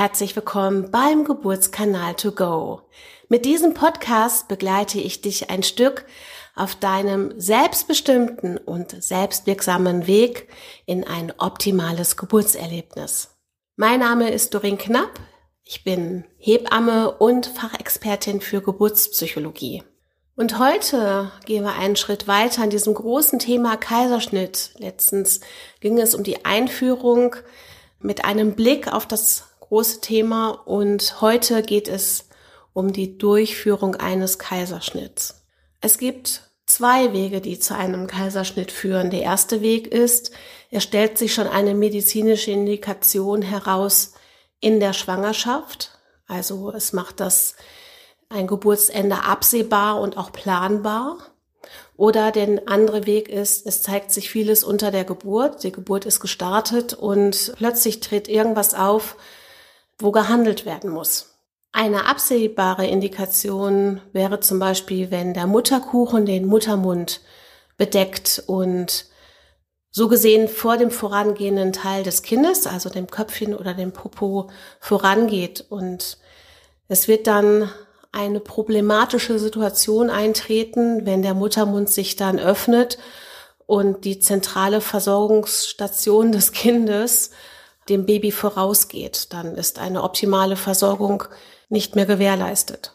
herzlich willkommen beim Geburtskanal to go. Mit diesem Podcast begleite ich dich ein Stück auf deinem selbstbestimmten und selbstwirksamen Weg in ein optimales Geburtserlebnis. Mein Name ist Dorin Knapp. Ich bin Hebamme und Fachexpertin für Geburtspsychologie. Und heute gehen wir einen Schritt weiter in diesem großen Thema Kaiserschnitt. Letztens ging es um die Einführung mit einem Blick auf das große Thema und heute geht es um die Durchführung eines Kaiserschnitts. Es gibt zwei Wege, die zu einem Kaiserschnitt führen. Der erste Weg ist, er stellt sich schon eine medizinische Indikation heraus in der Schwangerschaft. Also es macht das ein Geburtsende absehbar und auch planbar. Oder der andere Weg ist, es zeigt sich vieles unter der Geburt. Die Geburt ist gestartet und plötzlich tritt irgendwas auf, wo gehandelt werden muss. Eine absehbare Indikation wäre zum Beispiel, wenn der Mutterkuchen den Muttermund bedeckt und so gesehen vor dem vorangehenden Teil des Kindes, also dem Köpfchen oder dem Popo, vorangeht. Und es wird dann eine problematische Situation eintreten, wenn der Muttermund sich dann öffnet und die zentrale Versorgungsstation des Kindes dem Baby vorausgeht. Dann ist eine optimale Versorgung nicht mehr gewährleistet.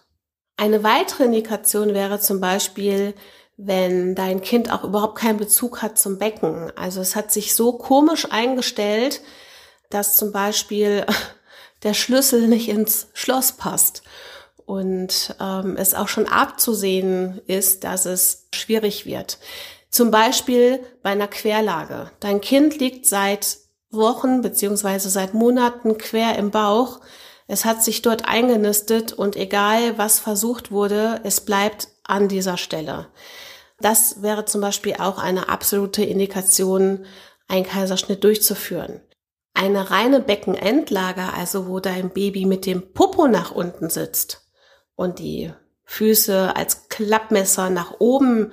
Eine weitere Indikation wäre zum Beispiel, wenn dein Kind auch überhaupt keinen Bezug hat zum Becken. Also es hat sich so komisch eingestellt, dass zum Beispiel der Schlüssel nicht ins Schloss passt und ähm, es auch schon abzusehen ist, dass es schwierig wird. Zum Beispiel bei einer Querlage. Dein Kind liegt seit Wochen beziehungsweise seit Monaten quer im Bauch. Es hat sich dort eingenistet und egal was versucht wurde, es bleibt an dieser Stelle. Das wäre zum Beispiel auch eine absolute Indikation, einen Kaiserschnitt durchzuführen. Eine reine Beckenendlage, also wo dein Baby mit dem Popo nach unten sitzt, und die Füße als Klappmesser nach oben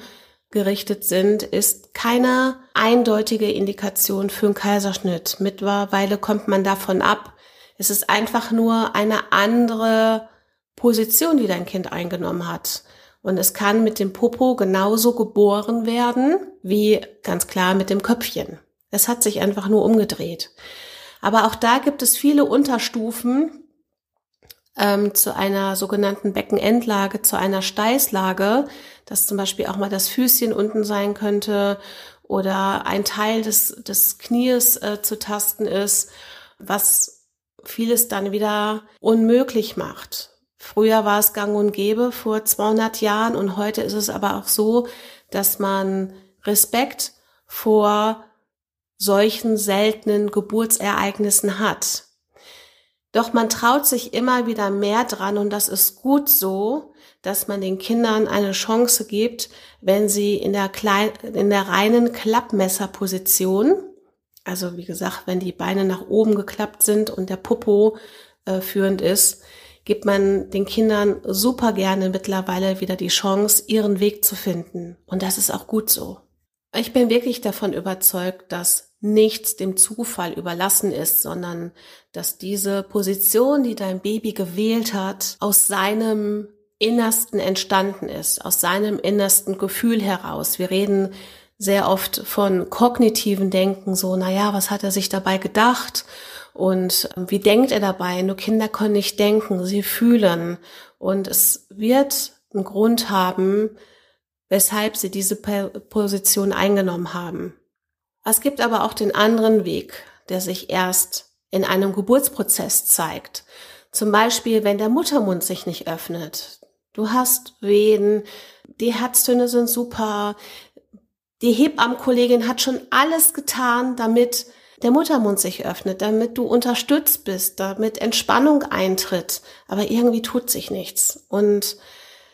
gerichtet sind, ist keine eindeutige Indikation für einen Kaiserschnitt. Mittlerweile kommt man davon ab. Es ist einfach nur eine andere Position, die dein Kind eingenommen hat. Und es kann mit dem Popo genauso geboren werden wie ganz klar mit dem Köpfchen. Es hat sich einfach nur umgedreht. Aber auch da gibt es viele Unterstufen, ähm, zu einer sogenannten Beckenendlage, zu einer Steißlage, dass zum Beispiel auch mal das Füßchen unten sein könnte oder ein Teil des, des Knies äh, zu tasten ist, was vieles dann wieder unmöglich macht. Früher war es gang und gäbe vor 200 Jahren und heute ist es aber auch so, dass man Respekt vor solchen seltenen Geburtsereignissen hat. Doch man traut sich immer wieder mehr dran und das ist gut so, dass man den Kindern eine Chance gibt, wenn sie in der kleinen, in der reinen Klappmesserposition, also wie gesagt, wenn die Beine nach oben geklappt sind und der Popo äh, führend ist, gibt man den Kindern super gerne mittlerweile wieder die Chance, ihren Weg zu finden. Und das ist auch gut so. Ich bin wirklich davon überzeugt, dass nichts dem Zufall überlassen ist, sondern dass diese Position, die dein Baby gewählt hat, aus seinem Innersten entstanden ist, aus seinem innersten Gefühl heraus. Wir reden sehr oft von kognitiven Denken, so, na ja, was hat er sich dabei gedacht? Und wie denkt er dabei? Nur Kinder können nicht denken, sie fühlen. Und es wird einen Grund haben, weshalb sie diese Position eingenommen haben. Es gibt aber auch den anderen Weg, der sich erst in einem Geburtsprozess zeigt. Zum Beispiel, wenn der Muttermund sich nicht öffnet. Du hast Wehen, die Herztöne sind super, die Hebammenkollegin hat schon alles getan, damit der Muttermund sich öffnet, damit du unterstützt bist, damit Entspannung eintritt. Aber irgendwie tut sich nichts. Und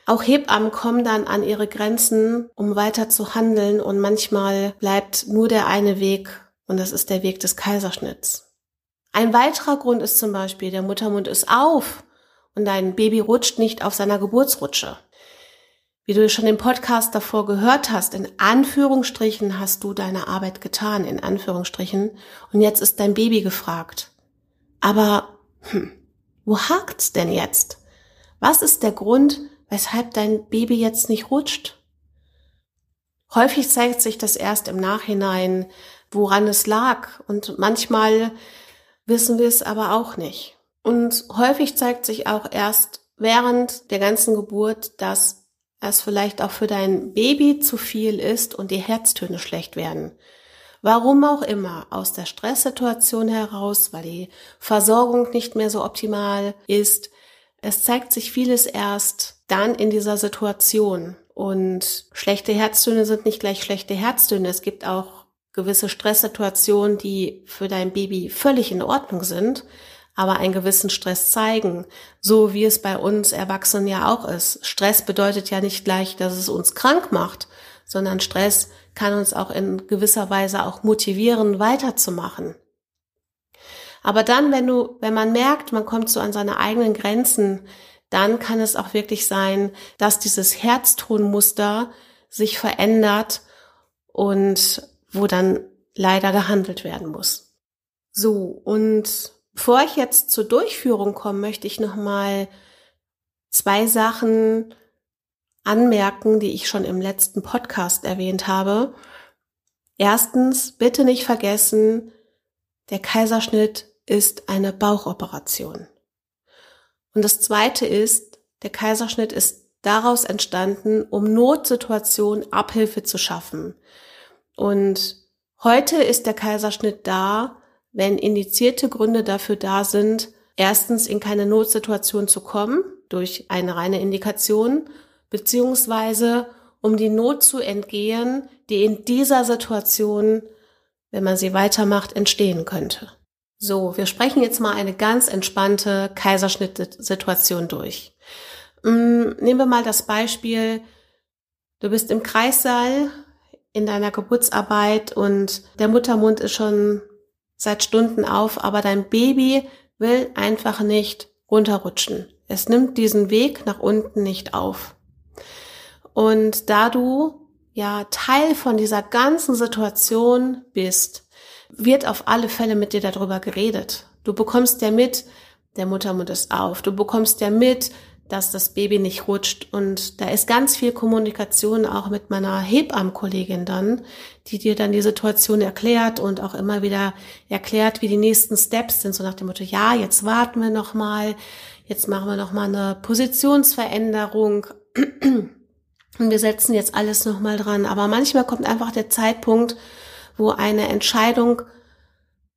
auch Hebammen kommen dann an ihre Grenzen, um weiter zu handeln und manchmal bleibt nur der eine Weg und das ist der Weg des Kaiserschnitts. Ein weiterer Grund ist zum Beispiel, der Muttermund ist auf und dein Baby rutscht nicht auf seiner Geburtsrutsche. Wie du schon im Podcast davor gehört hast, in Anführungsstrichen hast du deine Arbeit getan, in Anführungsstrichen, und jetzt ist dein Baby gefragt. Aber hm, wo hakt's denn jetzt? Was ist der Grund, weshalb dein Baby jetzt nicht rutscht? Häufig zeigt sich das erst im Nachhinein, woran es lag und manchmal wissen wir es aber auch nicht. Und häufig zeigt sich auch erst während der ganzen Geburt, dass es vielleicht auch für dein Baby zu viel ist und die Herztöne schlecht werden. Warum auch immer, aus der Stresssituation heraus, weil die Versorgung nicht mehr so optimal ist. Es zeigt sich vieles erst dann in dieser Situation. Und schlechte Herztöne sind nicht gleich schlechte Herztöne. Es gibt auch gewisse Stresssituationen, die für dein Baby völlig in Ordnung sind, aber einen gewissen Stress zeigen, so wie es bei uns Erwachsenen ja auch ist. Stress bedeutet ja nicht gleich, dass es uns krank macht, sondern Stress kann uns auch in gewisser Weise auch motivieren, weiterzumachen. Aber dann, wenn du, wenn man merkt, man kommt so an seine eigenen Grenzen, dann kann es auch wirklich sein, dass dieses Herztonmuster sich verändert und wo dann leider gehandelt werden muss. So, und Bevor ich jetzt zur Durchführung komme, möchte ich noch mal zwei Sachen anmerken, die ich schon im letzten Podcast erwähnt habe. Erstens, bitte nicht vergessen, der Kaiserschnitt ist eine Bauchoperation. Und das zweite ist, der Kaiserschnitt ist daraus entstanden, um Notsituationen Abhilfe zu schaffen. Und heute ist der Kaiserschnitt da, wenn indizierte Gründe dafür da sind, erstens in keine Notsituation zu kommen durch eine reine Indikation, beziehungsweise um die Not zu entgehen, die in dieser Situation, wenn man sie weitermacht, entstehen könnte. So, wir sprechen jetzt mal eine ganz entspannte Kaiserschnittsituation durch. Mm, nehmen wir mal das Beispiel, du bist im Kreissaal in deiner Geburtsarbeit und der Muttermund ist schon seit Stunden auf, aber dein Baby will einfach nicht runterrutschen. Es nimmt diesen Weg nach unten nicht auf. Und da du ja Teil von dieser ganzen Situation bist, wird auf alle Fälle mit dir darüber geredet. Du bekommst ja mit, der Muttermund ist auf. Du bekommst ja mit, dass das Baby nicht rutscht. Und da ist ganz viel Kommunikation auch mit meiner Hebammenkollegin dann, die dir dann die Situation erklärt und auch immer wieder erklärt, wie die nächsten Steps sind. So nach dem Motto, ja, jetzt warten wir noch mal, jetzt machen wir noch mal eine Positionsveränderung. Und wir setzen jetzt alles noch mal dran. Aber manchmal kommt einfach der Zeitpunkt, wo eine Entscheidung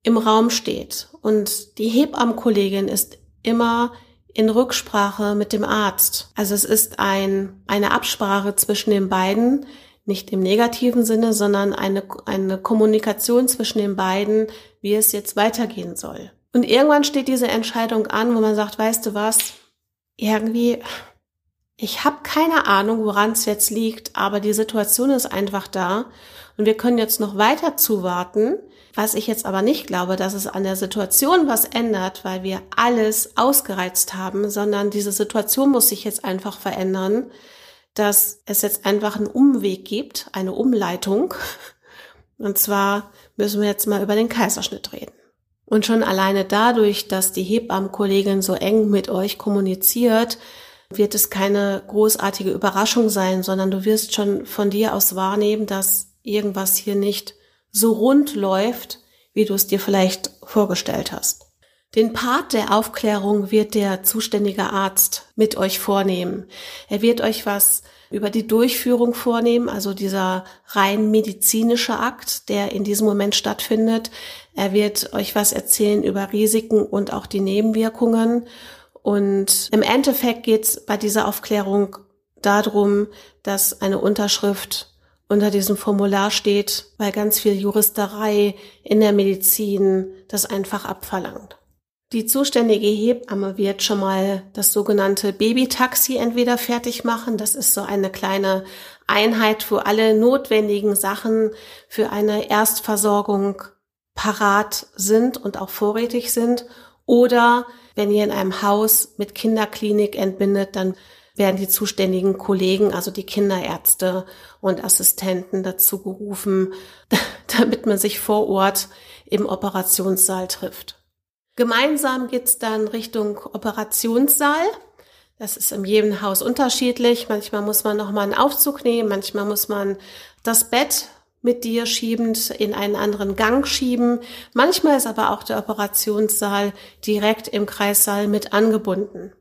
im Raum steht. Und die Hebammenkollegin ist immer in Rücksprache mit dem Arzt. Also es ist ein, eine Absprache zwischen den beiden, nicht im negativen Sinne, sondern eine, eine Kommunikation zwischen den beiden, wie es jetzt weitergehen soll. Und irgendwann steht diese Entscheidung an, wo man sagt, weißt du was, irgendwie, ich habe keine Ahnung, woran es jetzt liegt, aber die Situation ist einfach da und wir können jetzt noch weiter zuwarten. Was ich jetzt aber nicht glaube, dass es an der Situation was ändert, weil wir alles ausgereizt haben, sondern diese Situation muss sich jetzt einfach verändern, dass es jetzt einfach einen Umweg gibt, eine Umleitung. Und zwar müssen wir jetzt mal über den Kaiserschnitt reden. Und schon alleine dadurch, dass die Hebammenkollegin so eng mit euch kommuniziert, wird es keine großartige Überraschung sein, sondern du wirst schon von dir aus wahrnehmen, dass irgendwas hier nicht so rund läuft, wie du es dir vielleicht vorgestellt hast. Den Part der Aufklärung wird der zuständige Arzt mit euch vornehmen. Er wird euch was über die Durchführung vornehmen, also dieser rein medizinische Akt, der in diesem Moment stattfindet. Er wird euch was erzählen über Risiken und auch die Nebenwirkungen. Und im Endeffekt geht es bei dieser Aufklärung darum, dass eine Unterschrift unter diesem Formular steht, weil ganz viel Juristerei in der Medizin das einfach abverlangt. Die zuständige Hebamme wird schon mal das sogenannte Babytaxi entweder fertig machen. Das ist so eine kleine Einheit, wo alle notwendigen Sachen für eine Erstversorgung parat sind und auch vorrätig sind. Oder wenn ihr in einem Haus mit Kinderklinik entbindet, dann werden die zuständigen Kollegen, also die Kinderärzte und Assistenten dazu gerufen, damit man sich vor Ort im Operationssaal trifft. Gemeinsam geht's dann Richtung Operationssaal. Das ist in jedem Haus unterschiedlich. Manchmal muss man noch mal einen Aufzug nehmen, manchmal muss man das Bett mit dir schiebend in einen anderen Gang schieben. Manchmal ist aber auch der Operationssaal direkt im Kreissaal mit angebunden.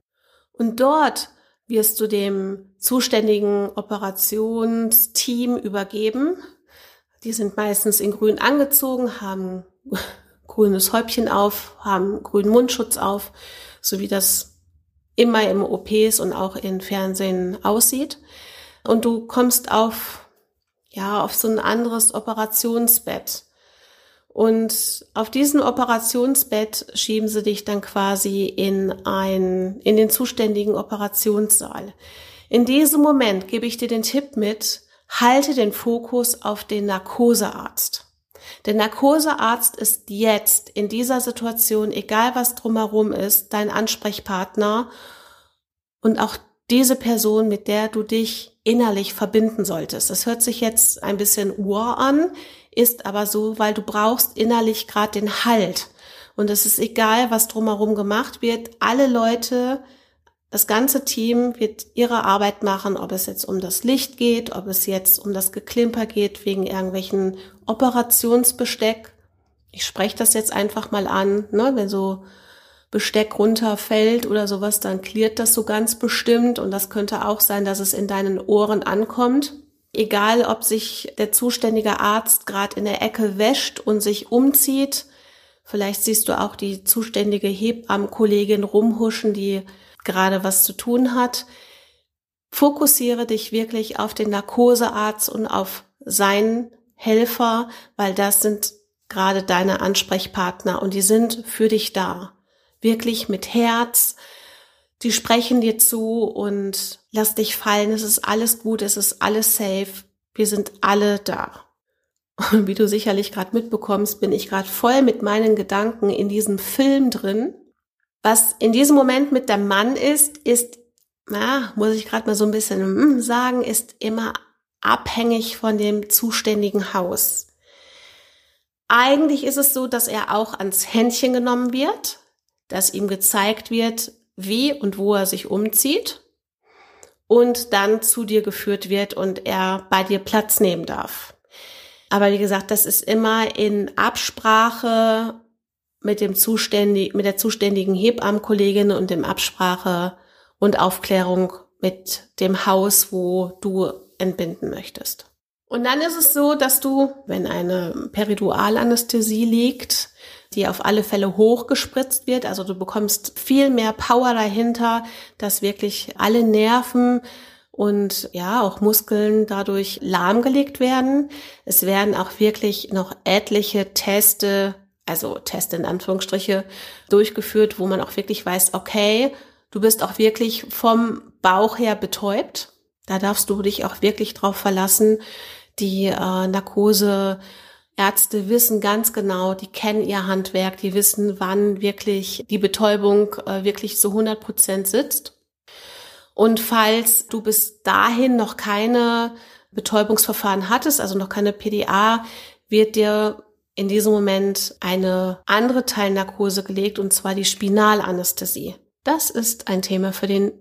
Und dort wirst du dem zuständigen Operationsteam übergeben. Die sind meistens in grün angezogen, haben grünes Häubchen auf, haben grünen Mundschutz auf, so wie das immer im OPs und auch in Fernsehen aussieht. Und du kommst auf, ja, auf so ein anderes Operationsbett. Und auf diesem Operationsbett schieben sie dich dann quasi in ein, in den zuständigen Operationssaal. In diesem Moment gebe ich dir den Tipp mit, halte den Fokus auf den Narkosearzt. Der Narkosearzt ist jetzt in dieser Situation, egal was drumherum ist, dein Ansprechpartner und auch diese Person, mit der du dich innerlich verbinden solltest. Das hört sich jetzt ein bisschen ur an, ist aber so, weil du brauchst innerlich gerade den Halt. Und es ist egal, was drumherum gemacht wird. Alle Leute, das ganze Team wird ihre Arbeit machen, ob es jetzt um das Licht geht, ob es jetzt um das Geklimper geht, wegen irgendwelchen Operationsbesteck. Ich spreche das jetzt einfach mal an, ne, wenn so Besteck runterfällt oder sowas, dann klirrt das so ganz bestimmt und das könnte auch sein, dass es in deinen Ohren ankommt. Egal, ob sich der zuständige Arzt gerade in der Ecke wäscht und sich umzieht, vielleicht siehst du auch die zuständige Hebammenkollegin rumhuschen, die gerade was zu tun hat. Fokussiere dich wirklich auf den Narkosearzt und auf seinen Helfer, weil das sind gerade deine Ansprechpartner und die sind für dich da wirklich mit Herz. Die sprechen dir zu und lass dich fallen. Es ist alles gut, es ist alles safe. Wir sind alle da. Und wie du sicherlich gerade mitbekommst, bin ich gerade voll mit meinen Gedanken in diesem Film drin. Was in diesem Moment mit der Mann ist, ist, na, muss ich gerade mal so ein bisschen hm, sagen, ist immer abhängig von dem zuständigen Haus. Eigentlich ist es so, dass er auch ans Händchen genommen wird dass ihm gezeigt wird, wie und wo er sich umzieht und dann zu dir geführt wird und er bei dir Platz nehmen darf. Aber wie gesagt, das ist immer in Absprache mit dem zuständigen, mit der zuständigen Hebammenkollegin und dem Absprache und Aufklärung mit dem Haus, wo du entbinden möchtest. Und dann ist es so, dass du, wenn eine Peridualanästhesie liegt, die auf alle Fälle hochgespritzt wird. Also du bekommst viel mehr Power dahinter, dass wirklich alle Nerven und ja, auch Muskeln dadurch lahmgelegt werden. Es werden auch wirklich noch etliche Teste, also Teste in Anführungsstriche, durchgeführt, wo man auch wirklich weiß, okay, du bist auch wirklich vom Bauch her betäubt. Da darfst du dich auch wirklich drauf verlassen. Die äh, Narkose Ärzte wissen ganz genau, die kennen ihr Handwerk, die wissen, wann wirklich die Betäubung äh, wirklich zu 100 Prozent sitzt. Und falls du bis dahin noch keine Betäubungsverfahren hattest, also noch keine PDA, wird dir in diesem Moment eine andere Teilnarkose gelegt, und zwar die Spinalanästhesie. Das ist ein Thema für den,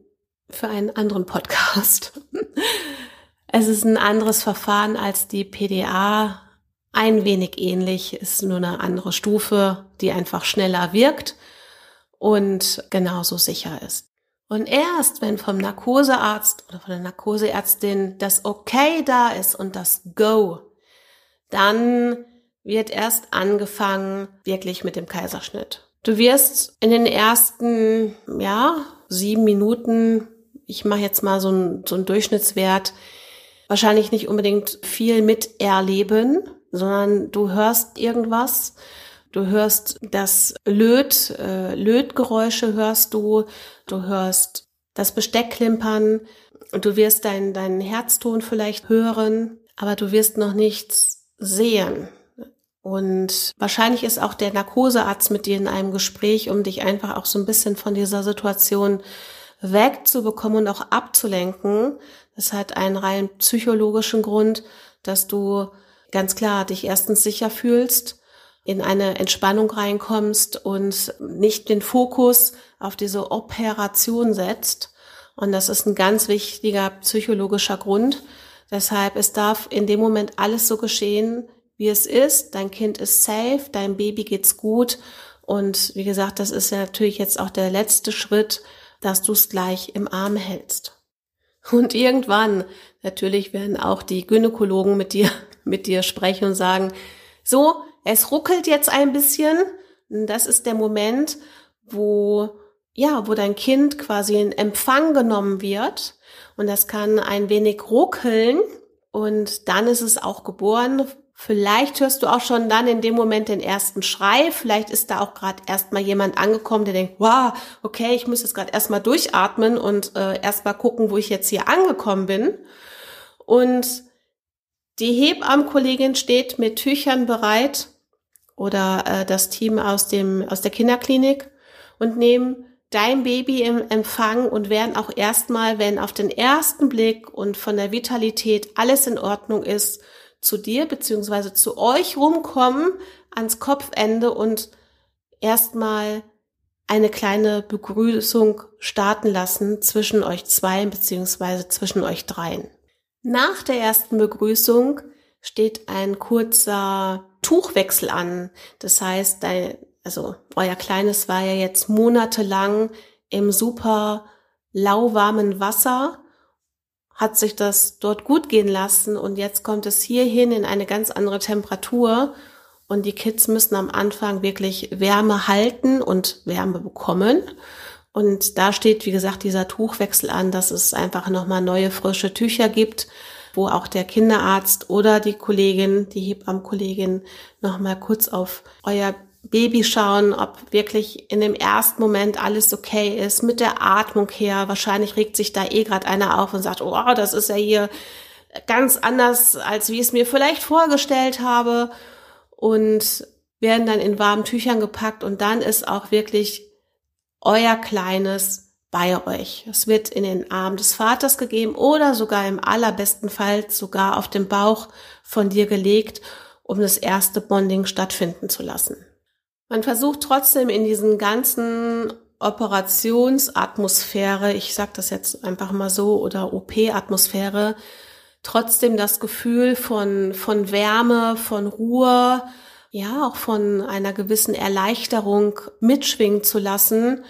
für einen anderen Podcast. Es ist ein anderes Verfahren als die PDA ein wenig ähnlich, ist nur eine andere Stufe, die einfach schneller wirkt und genauso sicher ist. Und erst wenn vom Narkosearzt oder von der Narkoseärztin das Okay da ist und das Go, dann wird erst angefangen wirklich mit dem Kaiserschnitt. Du wirst in den ersten, ja, sieben Minuten, ich mache jetzt mal so einen, so Durchschnittswert, wahrscheinlich nicht unbedingt viel miterleben, sondern du hörst irgendwas, du hörst das Löt, äh, Lötgeräusche hörst du, du hörst das Besteck klimpern und du wirst deinen deinen Herzton vielleicht hören, aber du wirst noch nichts sehen. Und wahrscheinlich ist auch der Narkosearzt mit dir in einem Gespräch, um dich einfach auch so ein bisschen von dieser Situation wegzubekommen und auch abzulenken. Das hat einen rein psychologischen Grund, dass du ganz klar dich erstens sicher fühlst, in eine Entspannung reinkommst und nicht den Fokus auf diese Operation setzt. Und das ist ein ganz wichtiger psychologischer Grund. Deshalb, es darf in dem Moment alles so geschehen, wie es ist. Dein Kind ist safe, dein Baby geht's gut. Und wie gesagt, das ist ja natürlich jetzt auch der letzte Schritt, dass du es gleich im Arm hältst. Und irgendwann, natürlich werden auch die Gynäkologen mit dir, mit dir sprechen und sagen, so, es ruckelt jetzt ein bisschen. Das ist der Moment, wo, ja, wo dein Kind quasi in Empfang genommen wird. Und das kann ein wenig ruckeln. Und dann ist es auch geboren. Vielleicht hörst du auch schon dann in dem Moment den ersten Schrei. Vielleicht ist da auch gerade erstmal jemand angekommen, der denkt, wow, okay, ich muss jetzt gerade erstmal durchatmen und äh, erstmal gucken, wo ich jetzt hier angekommen bin. Und die Hebammenkollegin steht mit Tüchern bereit oder äh, das Team aus dem aus der Kinderklinik und nehmen dein Baby im Empfang und werden auch erstmal, wenn auf den ersten Blick und von der Vitalität alles in Ordnung ist, zu dir beziehungsweise zu euch rumkommen ans Kopfende und erstmal eine kleine Begrüßung starten lassen zwischen euch zwei beziehungsweise zwischen euch dreien. Nach der ersten Begrüßung steht ein kurzer Tuchwechsel an. Das heißt, dein, also euer Kleines war ja jetzt monatelang im super lauwarmen Wasser hat sich das dort gut gehen lassen und jetzt kommt es hierhin in eine ganz andere Temperatur und die Kids müssen am Anfang wirklich Wärme halten und Wärme bekommen. Und da steht, wie gesagt, dieser Tuchwechsel an, dass es einfach nochmal neue frische Tücher gibt, wo auch der Kinderarzt oder die Kollegin, die Hebammenkollegin nochmal kurz auf euer Baby schauen, ob wirklich in dem ersten Moment alles okay ist, mit der Atmung her. Wahrscheinlich regt sich da eh gerade einer auf und sagt, oh, das ist ja hier ganz anders, als wie ich es mir vielleicht vorgestellt habe. Und werden dann in warmen Tüchern gepackt und dann ist auch wirklich euer Kleines bei euch. Es wird in den Arm des Vaters gegeben oder sogar im allerbesten Fall sogar auf den Bauch von dir gelegt, um das erste Bonding stattfinden zu lassen. Man versucht trotzdem in diesen ganzen Operationsatmosphäre, ich sage das jetzt einfach mal so, oder OP-Atmosphäre, trotzdem das Gefühl von, von Wärme, von Ruhe, ja, auch von einer gewissen Erleichterung mitschwingen zu lassen,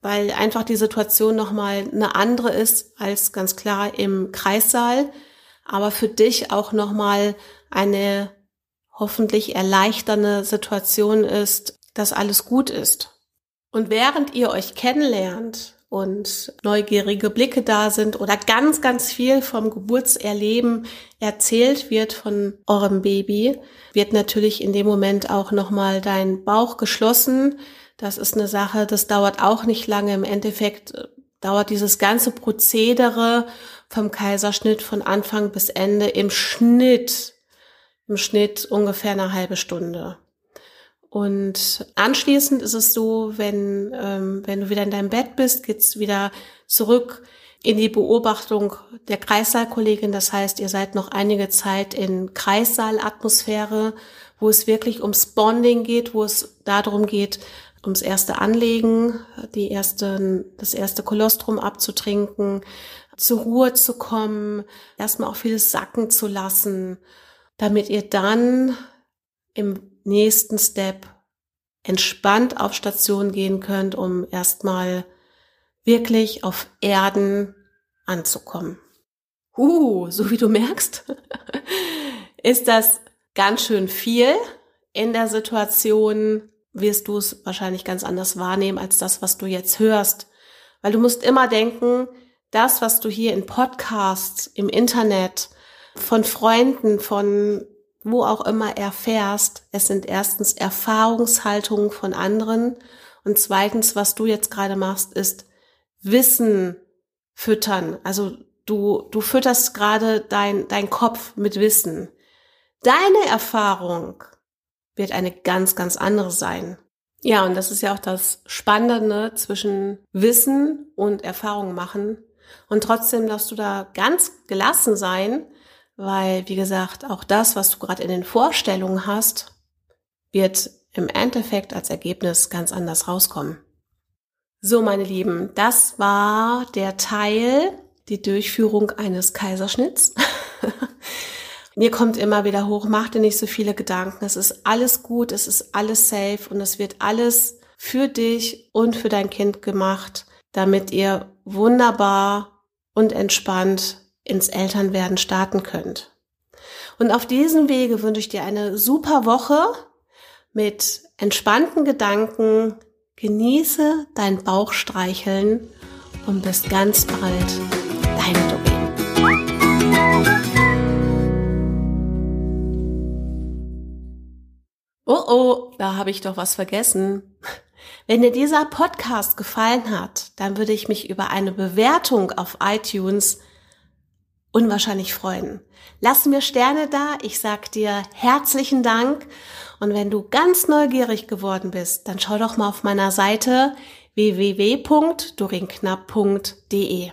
weil einfach die Situation nochmal eine andere ist als ganz klar im Kreissaal, aber für dich auch nochmal eine hoffentlich erleichternde Situation ist, dass alles gut ist. Und während ihr euch kennenlernt und neugierige Blicke da sind oder ganz, ganz viel vom Geburtserleben erzählt wird von eurem Baby, wird natürlich in dem Moment auch nochmal dein Bauch geschlossen. Das ist eine Sache, das dauert auch nicht lange. Im Endeffekt äh, dauert dieses ganze Prozedere vom Kaiserschnitt von Anfang bis Ende im Schnitt im Schnitt ungefähr eine halbe Stunde. Und anschließend ist es so, wenn, ähm, wenn du wieder in deinem Bett bist, geht's wieder zurück in die Beobachtung der Kreissaalkollegin. Das heißt, ihr seid noch einige Zeit in Kreissaalatmosphäre, wo es wirklich ums Bonding geht, wo es darum geht, ums erste Anlegen, die erste, das erste Kolostrum abzutrinken, zur Ruhe zu kommen, erstmal auch vieles sacken zu lassen damit ihr dann im nächsten Step entspannt auf Station gehen könnt, um erstmal wirklich auf Erden anzukommen. Uh, so wie du merkst, ist das ganz schön viel. In der Situation wirst du es wahrscheinlich ganz anders wahrnehmen als das, was du jetzt hörst. Weil du musst immer denken, das, was du hier in Podcasts, im Internet, von Freunden, von wo auch immer erfährst, es sind erstens Erfahrungshaltungen von anderen und zweitens, was du jetzt gerade machst, ist Wissen füttern. Also du, du fütterst gerade dein, dein Kopf mit Wissen. Deine Erfahrung wird eine ganz, ganz andere sein. Ja, und das ist ja auch das Spannende zwischen Wissen und Erfahrung machen. Und trotzdem darfst du da ganz gelassen sein, weil, wie gesagt, auch das, was du gerade in den Vorstellungen hast, wird im Endeffekt als Ergebnis ganz anders rauskommen. So, meine Lieben, das war der Teil, die Durchführung eines Kaiserschnitts. Mir kommt immer wieder hoch, mach dir nicht so viele Gedanken. Es ist alles gut, es ist alles safe und es wird alles für dich und für dein Kind gemacht, damit ihr wunderbar und entspannt ins Elternwerden starten könnt. Und auf diesem Wege wünsche ich dir eine super Woche mit entspannten Gedanken. Genieße dein Bauchstreicheln und bis ganz bald. Deine Doreen. Oh oh, da habe ich doch was vergessen. Wenn dir dieser Podcast gefallen hat, dann würde ich mich über eine Bewertung auf iTunes unwahrscheinlich freuen. Lass mir Sterne da, ich sag dir herzlichen Dank und wenn du ganz neugierig geworden bist, dann schau doch mal auf meiner Seite www.dorinknapp.de.